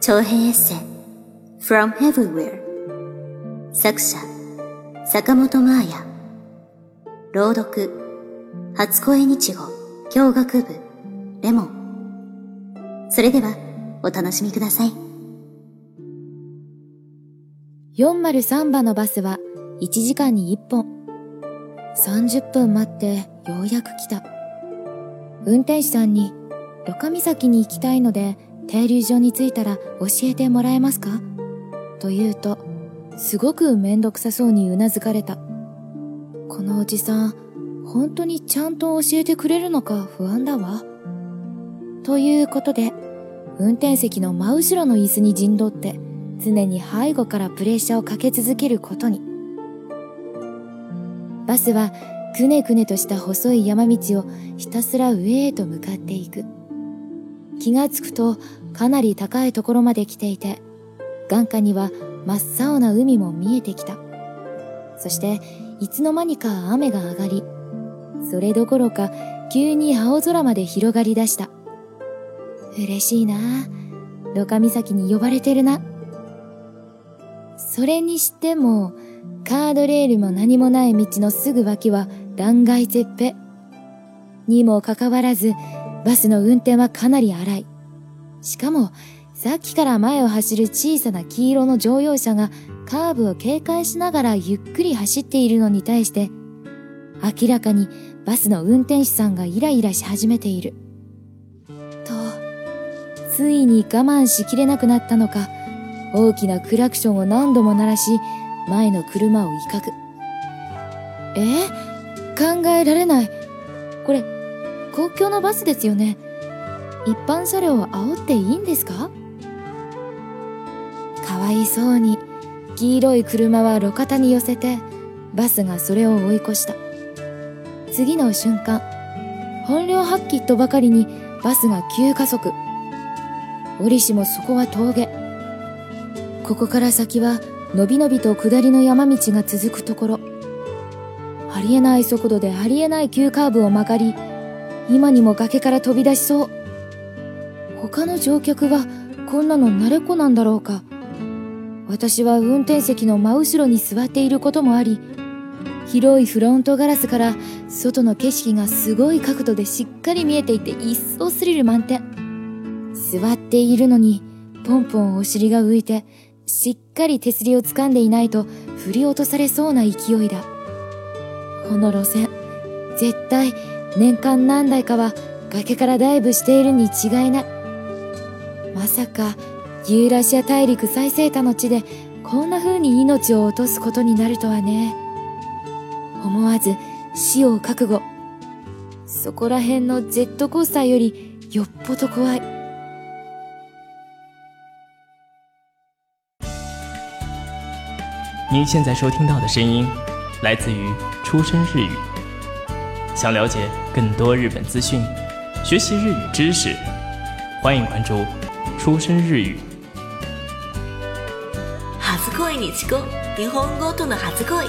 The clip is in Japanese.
長編エッセイ From Everywhere 作者坂本真綾。朗読初恋日語教学部レモン。それではお楽しみください。403番のバスは1時間に1本。30分待ってようやく来た。運転手さんにロカ岬に行きたいので停留所に着いたら教えてもらえますか？と言うと、すごくめんどくさそうにうなずかれた。このおじさん、本当にちゃんと教えてくれるのか不安だわ。ということで、運転席の真後ろの椅子に陣取って、常に背後からプレッシャーをかけ続けることに。バスはくねくねとした細い山道をひたすら上へと向かっていく。気がつくとかなり高いところまで来ていて、眼下には真っ青な海も見えてきた。そして、いつの間にか雨が上がり、それどころか急に青空まで広がり出した。嬉しいなロカ岬に呼ばれてるな。それにしても、カードレールも何もない道のすぐ脇は断崖絶壁。にもかかわらず、バスの運転はかなり荒い。しかも、さっきから前を走る小さな黄色の乗用車がカーブを警戒しながらゆっくり走っているのに対して、明らかにバスの運転手さんがイライラし始めている。と、ついに我慢しきれなくなったのか、大きなクラクションを何度も鳴らし、前の車を威嚇。え？考えられない。これ、公共のバスですよね。一般車両を煽っていいんですか？かわいそうに黄色い車は路肩に寄せてバスがそれを追い越した。次の瞬間本領発揮とばかりにバスが急加速。折しもそこは峠。ここから先はのびのびと下りの山道が続くところ。ありえない速度でありえない急カーブを曲がり今にも崖から飛び出しそう。他の乗客はこんなの慣れ子なんだろうか。私は運転席の真後ろに座っていることもあり、広いフロントガラスから外の景色がすごい角度でしっかり見えていて一層スリル満点。座っているのにポンポンお尻が浮いてしっかり手すりを掴んでいないと振り落とされそうな勢いだ。この路線、絶対年間何台かは崖からダイブしているに違いない。まさか、ユーラシア大陸最西端の地でこんな風に命を落とすことになるとはね。思わず死を覚悟。そこら辺のジェットコースターよりよっぽど怖い。您现在收听到的声音，来自于出生日语。想了解更多日本资讯，学习日语知识，欢迎关注“出生日语”。初恋にちこ日本語との初恋